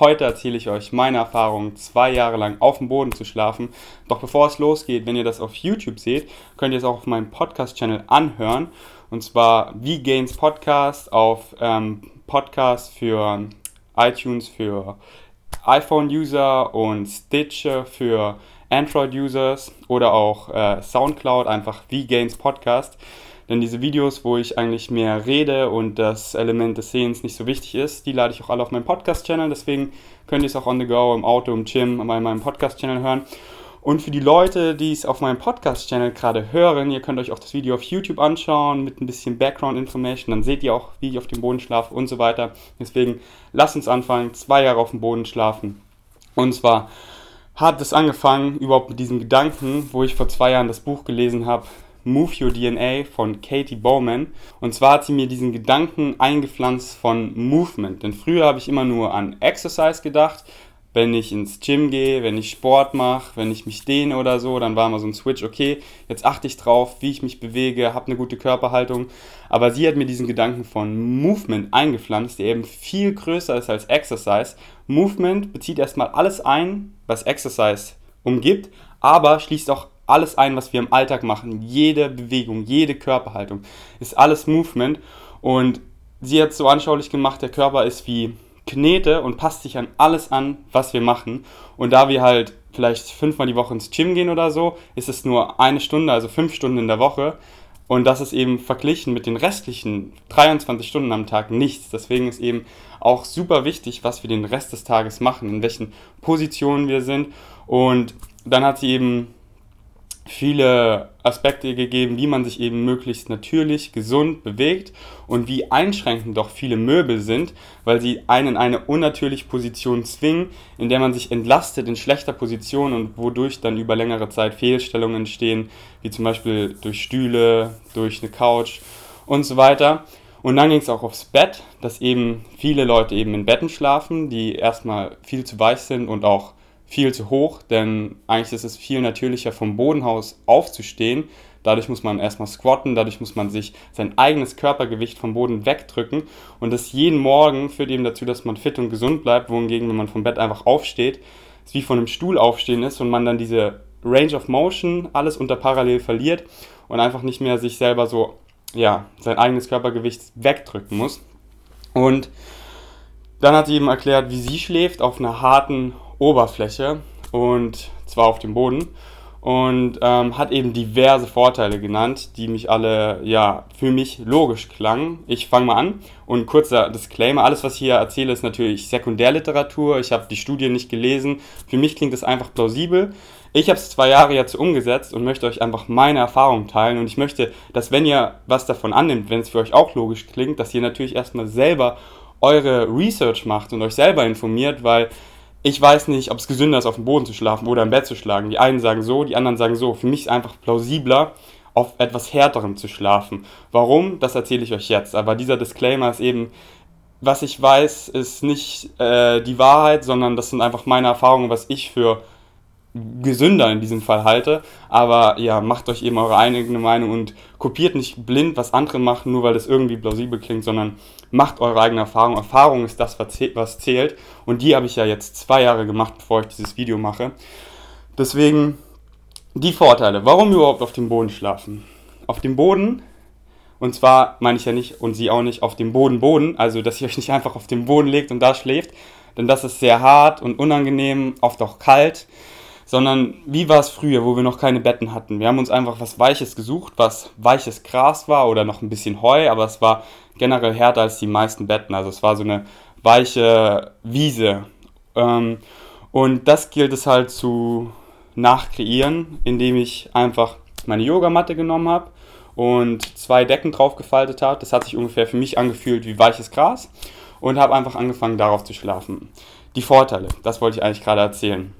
Heute erzähle ich euch meine Erfahrung, zwei Jahre lang auf dem Boden zu schlafen. Doch bevor es losgeht, wenn ihr das auf YouTube seht, könnt ihr es auch auf meinem Podcast-Channel anhören. Und zwar V-Gains Podcast auf ähm, Podcast für iTunes für iPhone-User und Stitcher für Android-Users oder auch äh, Soundcloud, einfach V-Gains Podcast. Denn diese Videos, wo ich eigentlich mehr rede und das Element des Sehens nicht so wichtig ist, die lade ich auch alle auf meinem Podcast-Channel. Deswegen könnt ihr es auch on the go, im Auto, im Gym, bei meinem Podcast-Channel hören. Und für die Leute, die es auf meinem Podcast-Channel gerade hören, ihr könnt euch auch das Video auf YouTube anschauen mit ein bisschen Background-Information. Dann seht ihr auch, wie ich auf dem Boden schlafe und so weiter. Deswegen lasst uns anfangen, zwei Jahre auf dem Boden schlafen. Und zwar hat es angefangen überhaupt mit diesem Gedanken, wo ich vor zwei Jahren das Buch gelesen habe, Move Your DNA von Katie Bowman. Und zwar hat sie mir diesen Gedanken eingepflanzt von Movement. Denn früher habe ich immer nur an Exercise gedacht. Wenn ich ins Gym gehe, wenn ich Sport mache, wenn ich mich dehne oder so, dann war immer so ein Switch, okay, jetzt achte ich drauf, wie ich mich bewege, habe eine gute Körperhaltung. Aber sie hat mir diesen Gedanken von Movement eingepflanzt, der eben viel größer ist als Exercise. Movement bezieht erstmal alles ein, was Exercise umgibt, aber schließt auch alles ein, was wir im Alltag machen. Jede Bewegung, jede Körperhaltung ist alles Movement. Und sie hat so anschaulich gemacht, der Körper ist wie Knete und passt sich an alles an, was wir machen. Und da wir halt vielleicht fünfmal die Woche ins Gym gehen oder so, ist es nur eine Stunde, also fünf Stunden in der Woche. Und das ist eben verglichen mit den restlichen 23 Stunden am Tag nichts. Deswegen ist eben auch super wichtig, was wir den Rest des Tages machen, in welchen Positionen wir sind. Und dann hat sie eben viele Aspekte gegeben, wie man sich eben möglichst natürlich, gesund bewegt und wie einschränkend doch viele Möbel sind, weil sie einen in eine unnatürliche Position zwingen, in der man sich entlastet in schlechter Position und wodurch dann über längere Zeit Fehlstellungen entstehen, wie zum Beispiel durch Stühle, durch eine Couch und so weiter. Und dann ging es auch aufs Bett, dass eben viele Leute eben in Betten schlafen, die erstmal viel zu weich sind und auch viel zu hoch, denn eigentlich ist es viel natürlicher vom Bodenhaus aufzustehen. Dadurch muss man erstmal squatten, dadurch muss man sich sein eigenes Körpergewicht vom Boden wegdrücken und das jeden Morgen führt eben dazu, dass man fit und gesund bleibt, wohingegen, wenn man vom Bett einfach aufsteht, es wie von einem Stuhl aufstehen ist und man dann diese Range of Motion alles unter parallel verliert und einfach nicht mehr sich selber so, ja, sein eigenes Körpergewicht wegdrücken muss. Und dann hat sie eben erklärt, wie sie schläft auf einer harten Oberfläche und zwar auf dem Boden und ähm, hat eben diverse Vorteile genannt, die mich alle, ja, für mich logisch klangen. Ich fange mal an und kurzer Disclaimer, alles was ich hier erzähle ist natürlich Sekundärliteratur, ich habe die Studie nicht gelesen, für mich klingt es einfach plausibel. Ich habe es zwei Jahre jetzt umgesetzt und möchte euch einfach meine Erfahrungen teilen und ich möchte, dass wenn ihr was davon annimmt, wenn es für euch auch logisch klingt, dass ihr natürlich erstmal selber eure Research macht und euch selber informiert, weil ich weiß nicht, ob es gesünder ist, auf dem Boden zu schlafen oder im Bett zu schlagen. Die einen sagen so, die anderen sagen so. Für mich ist es einfach plausibler, auf etwas härterem zu schlafen. Warum? Das erzähle ich euch jetzt. Aber dieser Disclaimer ist eben, was ich weiß, ist nicht äh, die Wahrheit, sondern das sind einfach meine Erfahrungen, was ich für gesünder in diesem Fall halte. Aber ja, macht euch eben eure eigene Meinung und kopiert nicht blind, was andere machen, nur weil das irgendwie plausibel klingt, sondern macht eure eigene Erfahrung. Erfahrung ist das, was zählt. Und die habe ich ja jetzt zwei Jahre gemacht, bevor ich dieses Video mache. Deswegen die Vorteile. Warum überhaupt auf dem Boden schlafen? Auf dem Boden, und zwar meine ich ja nicht und sie auch nicht auf dem Boden Boden, also dass ihr euch nicht einfach auf den Boden legt und da schläft, denn das ist sehr hart und unangenehm, oft auch kalt sondern wie war es früher, wo wir noch keine Betten hatten. Wir haben uns einfach was Weiches gesucht, was weiches Gras war oder noch ein bisschen Heu, aber es war generell härter als die meisten Betten. Also es war so eine weiche Wiese. Ähm, und das gilt es halt zu nachkreieren, indem ich einfach meine Yogamatte genommen habe und zwei Decken draufgefaltet habe. Das hat sich ungefähr für mich angefühlt wie weiches Gras und habe einfach angefangen darauf zu schlafen. Die Vorteile, das wollte ich eigentlich gerade erzählen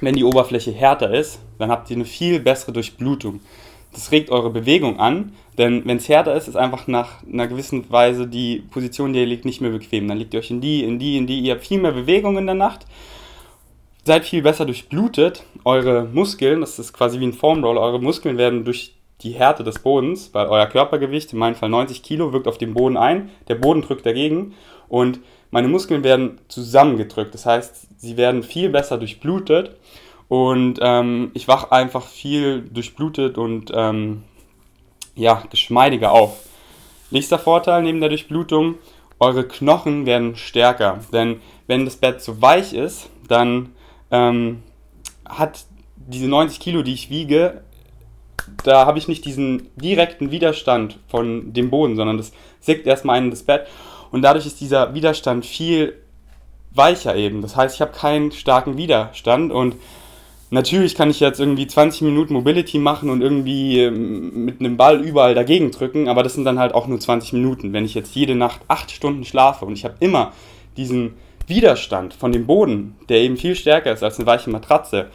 wenn die Oberfläche härter ist, dann habt ihr eine viel bessere Durchblutung. Das regt eure Bewegung an, denn wenn es härter ist, ist einfach nach einer gewissen Weise die Position, die ihr liegt, nicht mehr bequem. Dann legt ihr euch in die, in die, in die. Ihr habt viel mehr Bewegung in der Nacht, seid viel besser durchblutet. Eure Muskeln, das ist quasi wie ein Formroll, eure Muskeln werden durch die Härte des Bodens, weil euer Körpergewicht, in meinem Fall 90 Kilo, wirkt auf den Boden ein, der Boden drückt dagegen und meine Muskeln werden zusammengedrückt. Das heißt, sie werden viel besser durchblutet und ähm, ich wach einfach viel durchblutet und ähm, ja, geschmeidiger auf. Nächster Vorteil neben der Durchblutung, eure Knochen werden stärker. Denn wenn das Bett zu weich ist, dann ähm, hat diese 90 Kilo, die ich wiege, da habe ich nicht diesen direkten Widerstand von dem Boden, sondern das sickt erstmal in das Bett. Und dadurch ist dieser Widerstand viel weicher eben. Das heißt, ich habe keinen starken Widerstand und natürlich kann ich jetzt irgendwie 20 Minuten Mobility machen und irgendwie ähm, mit einem Ball überall dagegen drücken, aber das sind dann halt auch nur 20 Minuten. Wenn ich jetzt jede Nacht 8 Stunden schlafe und ich habe immer diesen Widerstand von dem Boden, der eben viel stärker ist als eine weiche Matratze,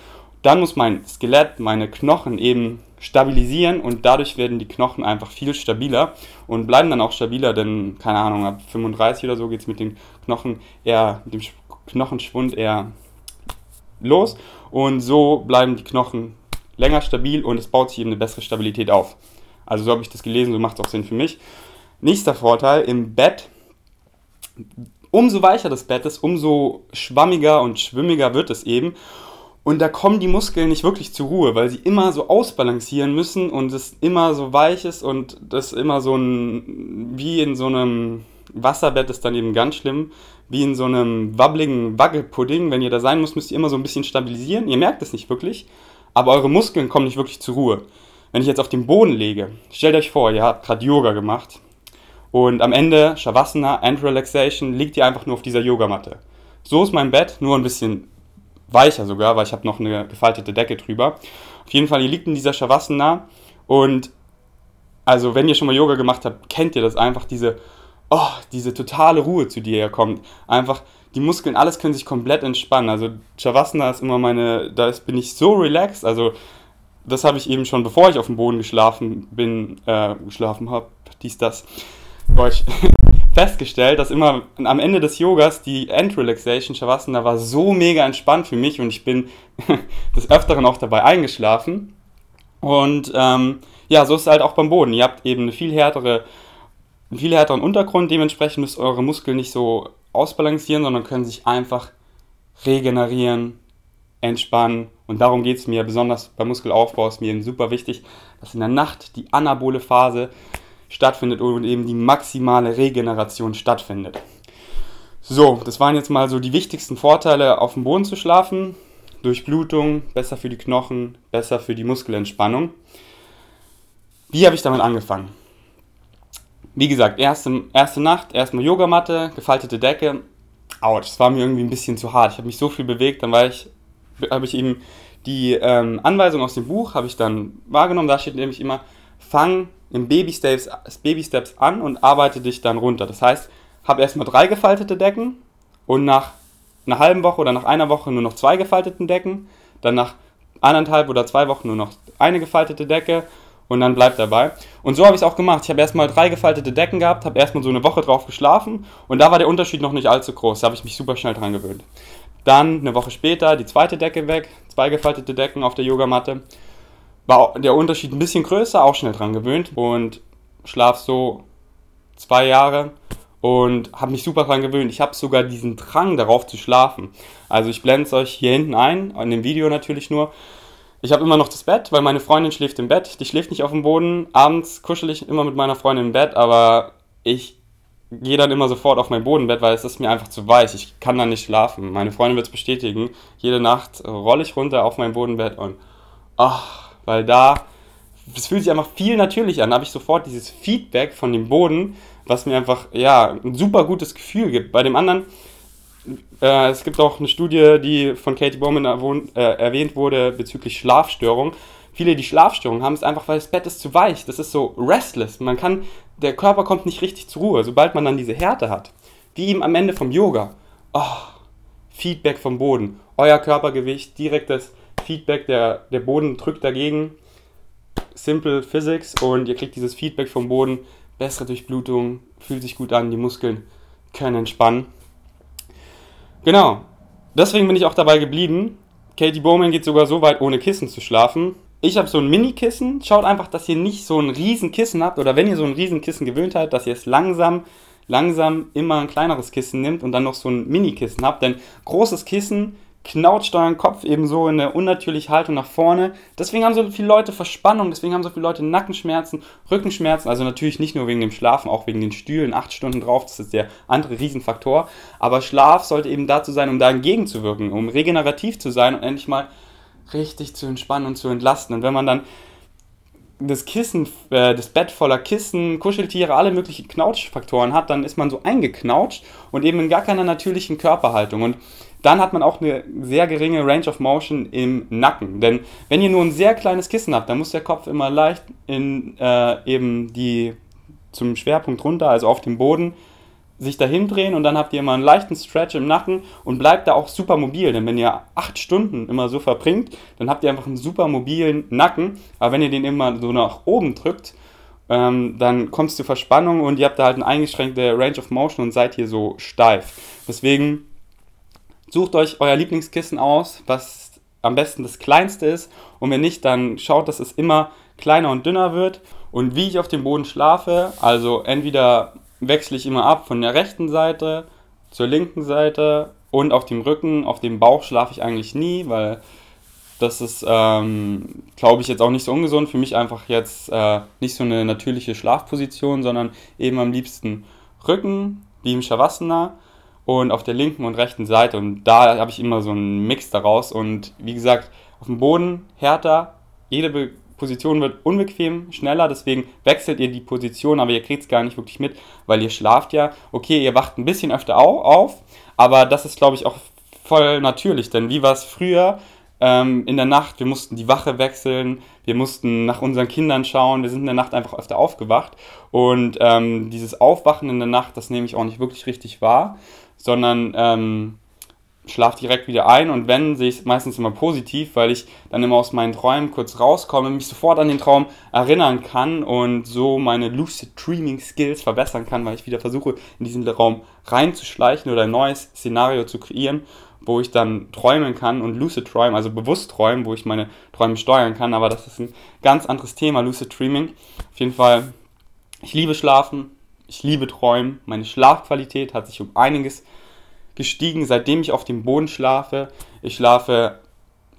dann muss mein Skelett, meine Knochen eben stabilisieren und dadurch werden die Knochen einfach viel stabiler und bleiben dann auch stabiler, denn keine Ahnung, ab 35 oder so geht es mit den Knochen eher, mit dem Knochenschwund eher los und so bleiben die Knochen länger stabil und es baut sich eben eine bessere Stabilität auf. Also so habe ich das gelesen, so macht es auch Sinn für mich. Nächster Vorteil, im Bett, umso weicher das Bett ist, umso schwammiger und schwimmiger wird es eben. Und da kommen die Muskeln nicht wirklich zur Ruhe, weil sie immer so ausbalancieren müssen und es immer so weich ist und das immer so ein, wie in so einem Wasserbett ist dann eben ganz schlimm, wie in so einem wabbligen Wackelpudding. Wenn ihr da sein müsst, müsst ihr immer so ein bisschen stabilisieren. Ihr merkt es nicht wirklich, aber eure Muskeln kommen nicht wirklich zur Ruhe. Wenn ich jetzt auf den Boden lege, stellt euch vor, ihr habt gerade Yoga gemacht und am Ende Shavasana, End Relaxation, liegt ihr einfach nur auf dieser Yogamatte. So ist mein Bett, nur ein bisschen weicher sogar, weil ich habe noch eine gefaltete Decke drüber. Auf jeden Fall, ihr liegt in dieser Shavasana und also wenn ihr schon mal Yoga gemacht habt, kennt ihr das einfach, diese, oh, diese totale Ruhe, zu dir ihr kommt. Einfach, die Muskeln, alles können sich komplett entspannen. Also Shavasana ist immer meine, da bin ich so relaxed, also das habe ich eben schon, bevor ich auf dem Boden geschlafen bin, äh, geschlafen habe, dies, das, Deutsch, festgestellt, dass immer am Ende des Yogas die End Relaxation Shavasana war so mega entspannt für mich und ich bin des Öfteren auch dabei eingeschlafen. Und ähm, ja, so ist es halt auch beim Boden. Ihr habt eben eine viel härtere, einen viel härteren Untergrund, dementsprechend müsst eure Muskeln nicht so ausbalancieren, sondern können sich einfach regenerieren, entspannen. Und darum geht es mir, besonders beim Muskelaufbau ist mir eben super wichtig, dass in der Nacht die anabole Phase stattfindet und eben die maximale Regeneration stattfindet. So, das waren jetzt mal so die wichtigsten Vorteile, auf dem Boden zu schlafen. Durchblutung, besser für die Knochen, besser für die Muskelentspannung. Wie habe ich damit angefangen? Wie gesagt, erste, erste Nacht, erstmal Yogamatte, gefaltete Decke. Autsch, das war mir irgendwie ein bisschen zu hart. Ich habe mich so viel bewegt, dann ich, habe ich eben die ähm, Anweisung aus dem Buch, habe ich dann wahrgenommen. Da steht nämlich immer, fang in Baby Steps, Baby Steps an und arbeite dich dann runter. Das heißt, habe erstmal drei gefaltete Decken und nach einer halben Woche oder nach einer Woche nur noch zwei gefalteten Decken, dann nach eineinhalb oder zwei Wochen nur noch eine gefaltete Decke und dann bleibt dabei. Und so habe ich es auch gemacht. Ich habe erstmal drei gefaltete Decken gehabt, habe erstmal so eine Woche drauf geschlafen und da war der Unterschied noch nicht allzu groß. Da habe ich mich super schnell dran gewöhnt. Dann eine Woche später die zweite Decke weg, zwei gefaltete Decken auf der Yogamatte war der Unterschied ein bisschen größer, auch schnell dran gewöhnt und schlaf so zwei Jahre und habe mich super dran gewöhnt. Ich habe sogar diesen Drang darauf zu schlafen. Also ich blende es euch hier hinten ein, in dem Video natürlich nur. Ich habe immer noch das Bett, weil meine Freundin schläft im Bett. Die schläft nicht auf dem Boden. Abends kuschel ich immer mit meiner Freundin im Bett, aber ich gehe dann immer sofort auf mein Bodenbett, weil es ist mir einfach zu weich. Ich kann dann nicht schlafen. Meine Freundin wird es bestätigen. Jede Nacht rolle ich runter auf mein Bodenbett und ach, weil da, es fühlt sich einfach viel natürlicher an. Da habe ich sofort dieses Feedback von dem Boden, was mir einfach, ja, ein super gutes Gefühl gibt. Bei dem anderen, äh, es gibt auch eine Studie, die von Katie Bowman erwähnt, äh, erwähnt wurde bezüglich Schlafstörungen. Viele, die Schlafstörungen haben, ist einfach, weil das Bett ist zu weich. Das ist so restless. Man kann, der Körper kommt nicht richtig zur Ruhe, sobald man dann diese Härte hat. Wie eben am Ende vom Yoga. Oh, Feedback vom Boden. Euer Körpergewicht, direktes Feedback, der, der Boden drückt dagegen. Simple Physics und ihr kriegt dieses Feedback vom Boden. Bessere Durchblutung, fühlt sich gut an, die Muskeln können entspannen. Genau, deswegen bin ich auch dabei geblieben. Katie Bowman geht sogar so weit, ohne Kissen zu schlafen. Ich habe so ein Mini-Kissen. Schaut einfach, dass ihr nicht so ein riesen Kissen habt oder wenn ihr so ein riesen Kissen gewöhnt habt, dass ihr es langsam langsam immer ein kleineres Kissen nimmt und dann noch so ein Mini-Kissen habt. Denn großes Kissen knautscht euren Kopf eben so in eine unnatürliche Haltung nach vorne. Deswegen haben so viele Leute Verspannung, deswegen haben so viele Leute Nackenschmerzen, Rückenschmerzen. Also natürlich nicht nur wegen dem Schlafen, auch wegen den Stühlen, acht Stunden drauf, das ist der andere Riesenfaktor. Aber Schlaf sollte eben dazu sein, um da entgegenzuwirken, um regenerativ zu sein und endlich mal richtig zu entspannen und zu entlasten. Und wenn man dann das Kissen, äh, das Bett voller Kissen, Kuscheltiere, alle möglichen Knautschfaktoren hat, dann ist man so eingeknautscht und eben in gar keiner natürlichen Körperhaltung. Und dann hat man auch eine sehr geringe Range of Motion im Nacken. Denn wenn ihr nur ein sehr kleines Kissen habt, dann muss der Kopf immer leicht in äh, eben die zum Schwerpunkt runter, also auf dem Boden, sich dahin drehen und dann habt ihr immer einen leichten Stretch im Nacken und bleibt da auch super mobil. Denn wenn ihr acht Stunden immer so verbringt, dann habt ihr einfach einen super mobilen Nacken. Aber wenn ihr den immer so nach oben drückt, ähm, dann kommt es zu Verspannung und ihr habt da halt eine eingeschränkte Range of Motion und seid hier so steif. Deswegen Sucht euch euer Lieblingskissen aus, was am besten das kleinste ist. Und wenn nicht, dann schaut, dass es immer kleiner und dünner wird. Und wie ich auf dem Boden schlafe, also entweder wechsle ich immer ab von der rechten Seite zur linken Seite und auf dem Rücken, auf dem Bauch schlafe ich eigentlich nie, weil das ist, ähm, glaube ich, jetzt auch nicht so ungesund. Für mich einfach jetzt äh, nicht so eine natürliche Schlafposition, sondern eben am liebsten Rücken, wie im Shavasana und auf der linken und rechten Seite. Und da habe ich immer so einen Mix daraus. Und wie gesagt, auf dem Boden härter, jede Be Position wird unbequem, schneller, deswegen wechselt ihr die Position, aber ihr kriegt es gar nicht wirklich mit, weil ihr schlaft ja. Okay, ihr wacht ein bisschen öfter auf, aber das ist, glaube ich, auch voll natürlich, denn wie war es früher? ähm, in der Nacht, wir mussten die Wache wechseln, wir mussten nach unseren Kindern schauen, wir sind in der Nacht einfach öfter aufgewacht. Und ähm, dieses Aufwachen in der Nacht, das nehme ich auch nicht wirklich richtig wahr, sondern ähm, schlafe direkt wieder ein und wenn, sehe ich es meistens immer positiv, weil ich dann immer aus meinen Träumen kurz rauskomme, mich sofort an den Traum erinnern kann und so meine Lucid Dreaming Skills verbessern kann, weil ich wieder versuche, in diesen Raum reinzuschleichen oder ein neues Szenario zu kreieren wo ich dann träumen kann und Lucid träumen, also bewusst träumen, wo ich meine Träume steuern kann, aber das ist ein ganz anderes Thema, Lucid Dreaming. Auf jeden Fall, ich liebe Schlafen, ich liebe Träumen, meine Schlafqualität hat sich um einiges gestiegen, seitdem ich auf dem Boden schlafe. Ich schlafe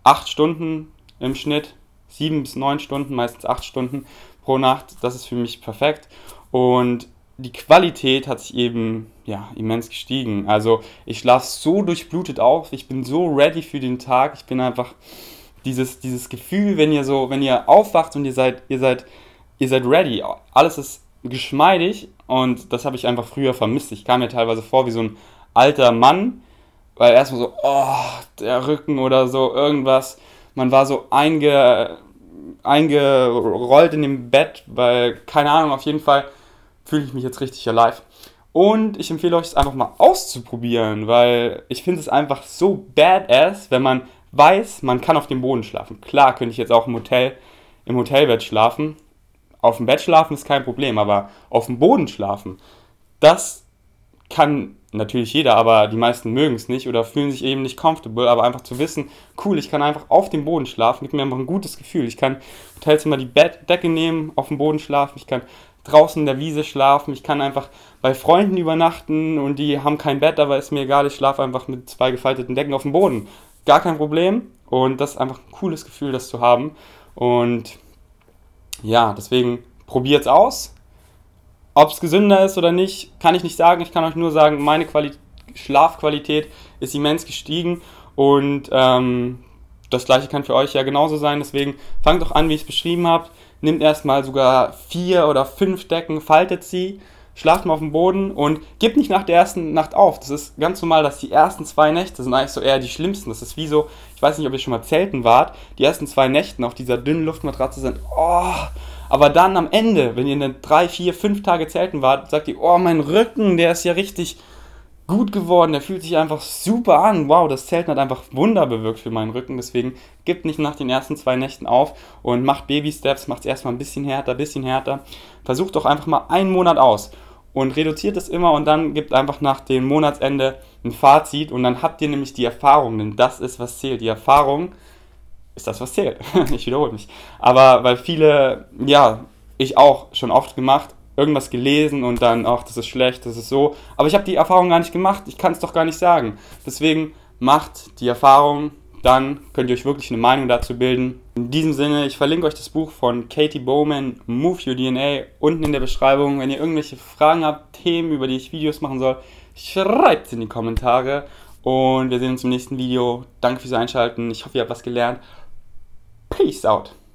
8 Stunden im Schnitt, 7 bis 9 Stunden, meistens 8 Stunden pro Nacht, das ist für mich perfekt und die Qualität hat sich eben ja, immens gestiegen. Also ich schlafe so durchblutet auf, ich bin so ready für den Tag, ich bin einfach dieses, dieses Gefühl, wenn ihr so, wenn ihr aufwacht und ihr seid, ihr seid, ihr seid ready, alles ist geschmeidig und das habe ich einfach früher vermisst. Ich kam mir teilweise vor wie so ein alter Mann, weil erstmal so, oh, der Rücken oder so, irgendwas. Man war so einge, eingerollt in dem Bett, weil, keine Ahnung, auf jeden Fall fühle ich mich jetzt richtig alive. Und ich empfehle euch es einfach mal auszuprobieren, weil ich finde es einfach so badass, wenn man weiß, man kann auf dem Boden schlafen. Klar könnte ich jetzt auch im Hotel, im Hotelbett schlafen. Auf dem Bett schlafen ist kein Problem, aber auf dem Boden schlafen, das kann natürlich jeder, aber die meisten mögen es nicht oder fühlen sich eben nicht comfortable, aber einfach zu wissen, cool, ich kann einfach auf dem Boden schlafen, gibt mir einfach ein gutes Gefühl. Ich kann Hotelzimmer die Bettdecke nehmen, auf dem Boden schlafen, ich kann draußen in der Wiese schlafen, ich kann einfach bei Freunden übernachten und die haben kein Bett, aber ist mir egal, ich schlafe einfach mit zwei gefalteten Decken auf dem Boden. Gar kein Problem und das ist einfach ein cooles Gefühl, das zu haben. Und ja, deswegen probiert es aus. Ob es gesünder ist oder nicht, kann ich nicht sagen. Ich kann euch nur sagen, meine Quali Schlafqualität ist immens gestiegen und ähm, das gleiche kann für euch ja genauso sein. Deswegen fangt doch an, wie ich es beschrieben habe nimmt erstmal sogar vier oder fünf Decken, faltet sie, schlaft mal auf dem Boden und gibt nicht nach der ersten Nacht auf. Das ist ganz normal, dass die ersten zwei Nächte sind eigentlich so eher die schlimmsten. Das ist wie so, ich weiß nicht, ob ihr schon mal zelten wart, die ersten zwei Nächte auf dieser dünnen Luftmatratze sind, oh, aber dann am Ende, wenn ihr in drei, vier, fünf Tage zelten wart, sagt ihr, oh, mein Rücken, der ist ja richtig gut geworden, der fühlt sich einfach super an. Wow, das Zelten hat einfach Wunder bewirkt für meinen Rücken. Deswegen gibt nicht nach den ersten zwei Nächten auf und macht Baby-Steps, macht es erstmal ein bisschen härter, ein bisschen härter. Versucht doch einfach mal einen Monat aus und reduziert es immer und dann gibt einfach nach dem Monatsende ein Fazit und dann habt ihr nämlich die Erfahrung, denn das ist, was zählt. Die Erfahrung ist das, was zählt. ich wiederhole mich. Aber weil viele, ja, ich auch schon oft gemacht, irgendwas gelesen und dann, ach, das ist schlecht, das ist so. Aber ich habe die Erfahrung gar nicht gemacht, ich kann es doch gar nicht sagen. Deswegen macht die Erfahrung, dann könnt ihr euch wirklich eine Meinung dazu bilden. In diesem Sinne, ich verlinke euch das Buch von Katie Bowman, Move Your DNA, unten in der Beschreibung. Wenn ihr irgendwelche Fragen habt, Themen, über die ich Videos machen soll, schreibt es in die Kommentare. Und wir sehen uns im nächsten Video. Danke fürs Einschalten. Ich hoffe, ihr habt was gelernt. Peace out.